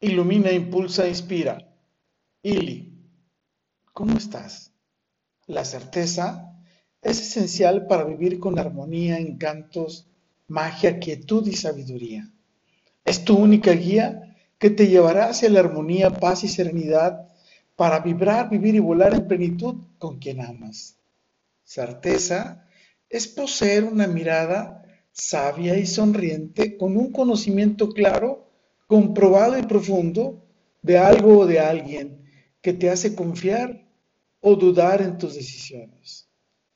Ilumina, impulsa, inspira. Ili, ¿cómo estás? La certeza es esencial para vivir con armonía, encantos, magia, quietud y sabiduría. Es tu única guía que te llevará hacia la armonía, paz y serenidad para vibrar, vivir y volar en plenitud con quien amas. Certeza es poseer una mirada sabia y sonriente con un conocimiento claro comprobado y profundo de algo o de alguien que te hace confiar o dudar en tus decisiones.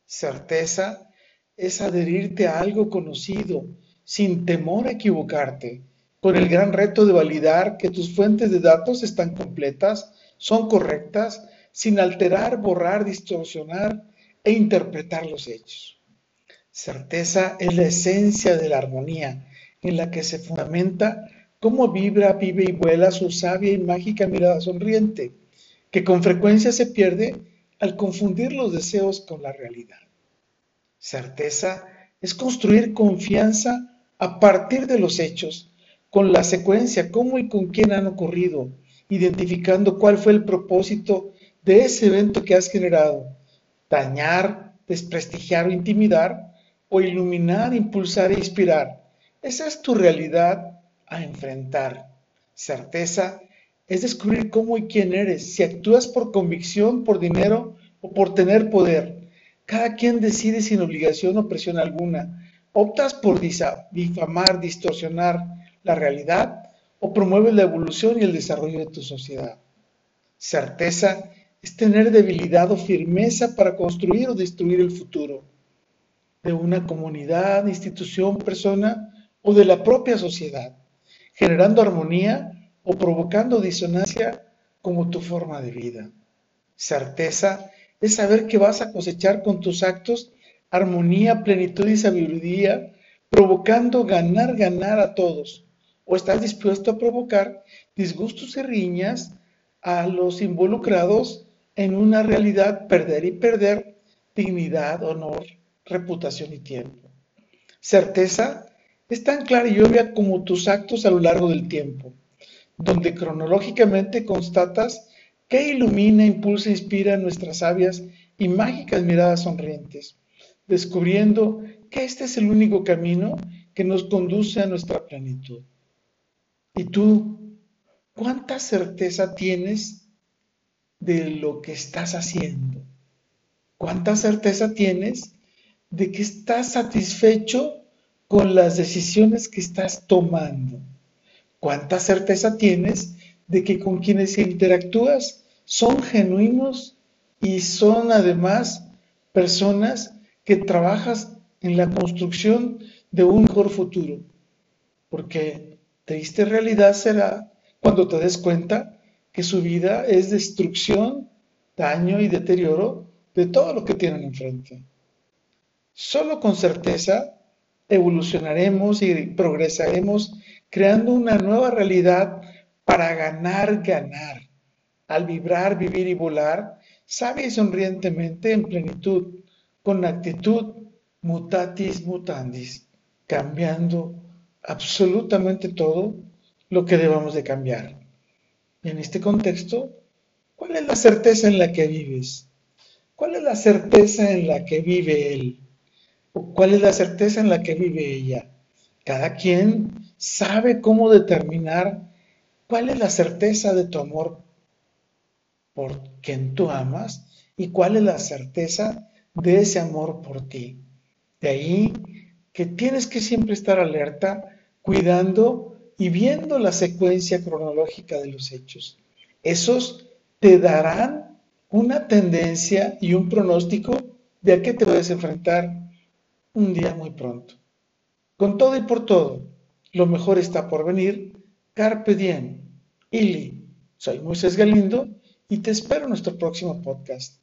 Certeza es adherirte a algo conocido sin temor a equivocarte, con el gran reto de validar que tus fuentes de datos están completas, son correctas, sin alterar, borrar, distorsionar e interpretar los hechos. Certeza es la esencia de la armonía en la que se fundamenta cómo vibra, vive y vuela su sabia y mágica mirada sonriente, que con frecuencia se pierde al confundir los deseos con la realidad. Certeza es construir confianza a partir de los hechos, con la secuencia, cómo y con quién han ocurrido, identificando cuál fue el propósito de ese evento que has generado. Dañar, desprestigiar o intimidar, o iluminar, impulsar e inspirar. Esa es tu realidad a enfrentar. Certeza es descubrir cómo y quién eres, si actúas por convicción, por dinero o por tener poder. Cada quien decide sin obligación o presión alguna. Optas por difamar, distorsionar la realidad o promueves la evolución y el desarrollo de tu sociedad. Certeza es tener debilidad o firmeza para construir o destruir el futuro de una comunidad, institución, persona o de la propia sociedad generando armonía o provocando disonancia como tu forma de vida. Certeza es saber que vas a cosechar con tus actos armonía, plenitud y sabiduría, provocando ganar, ganar a todos. O estás dispuesto a provocar disgustos y riñas a los involucrados en una realidad perder y perder dignidad, honor, reputación y tiempo. Certeza es tan clara y obvia como tus actos a lo largo del tiempo, donde cronológicamente constatas que ilumina, impulsa e inspira nuestras sabias y mágicas miradas sonrientes, descubriendo que este es el único camino que nos conduce a nuestra plenitud. ¿Y tú cuánta certeza tienes de lo que estás haciendo? ¿Cuánta certeza tienes de que estás satisfecho con las decisiones que estás tomando. ¿Cuánta certeza tienes de que con quienes interactúas son genuinos y son además personas que trabajas en la construcción de un mejor futuro? Porque triste realidad será cuando te des cuenta que su vida es destrucción, daño y deterioro de todo lo que tienen enfrente. Solo con certeza evolucionaremos y progresaremos creando una nueva realidad para ganar, ganar. Al vibrar, vivir y volar, sabe y sonrientemente en plenitud, con actitud mutatis mutandis, cambiando absolutamente todo lo que debamos de cambiar. en este contexto, ¿cuál es la certeza en la que vives? ¿Cuál es la certeza en la que vive él? Cuál es la certeza en la que vive ella. Cada quien sabe cómo determinar cuál es la certeza de tu amor por quien tú amas y cuál es la certeza de ese amor por ti. De ahí que tienes que siempre estar alerta, cuidando y viendo la secuencia cronológica de los hechos. Esos te darán una tendencia y un pronóstico de a qué te puedes enfrentar un día muy pronto. Con todo y por todo, lo mejor está por venir. Carpe diem. Ili. Soy Moisés Galindo y te espero en nuestro próximo podcast.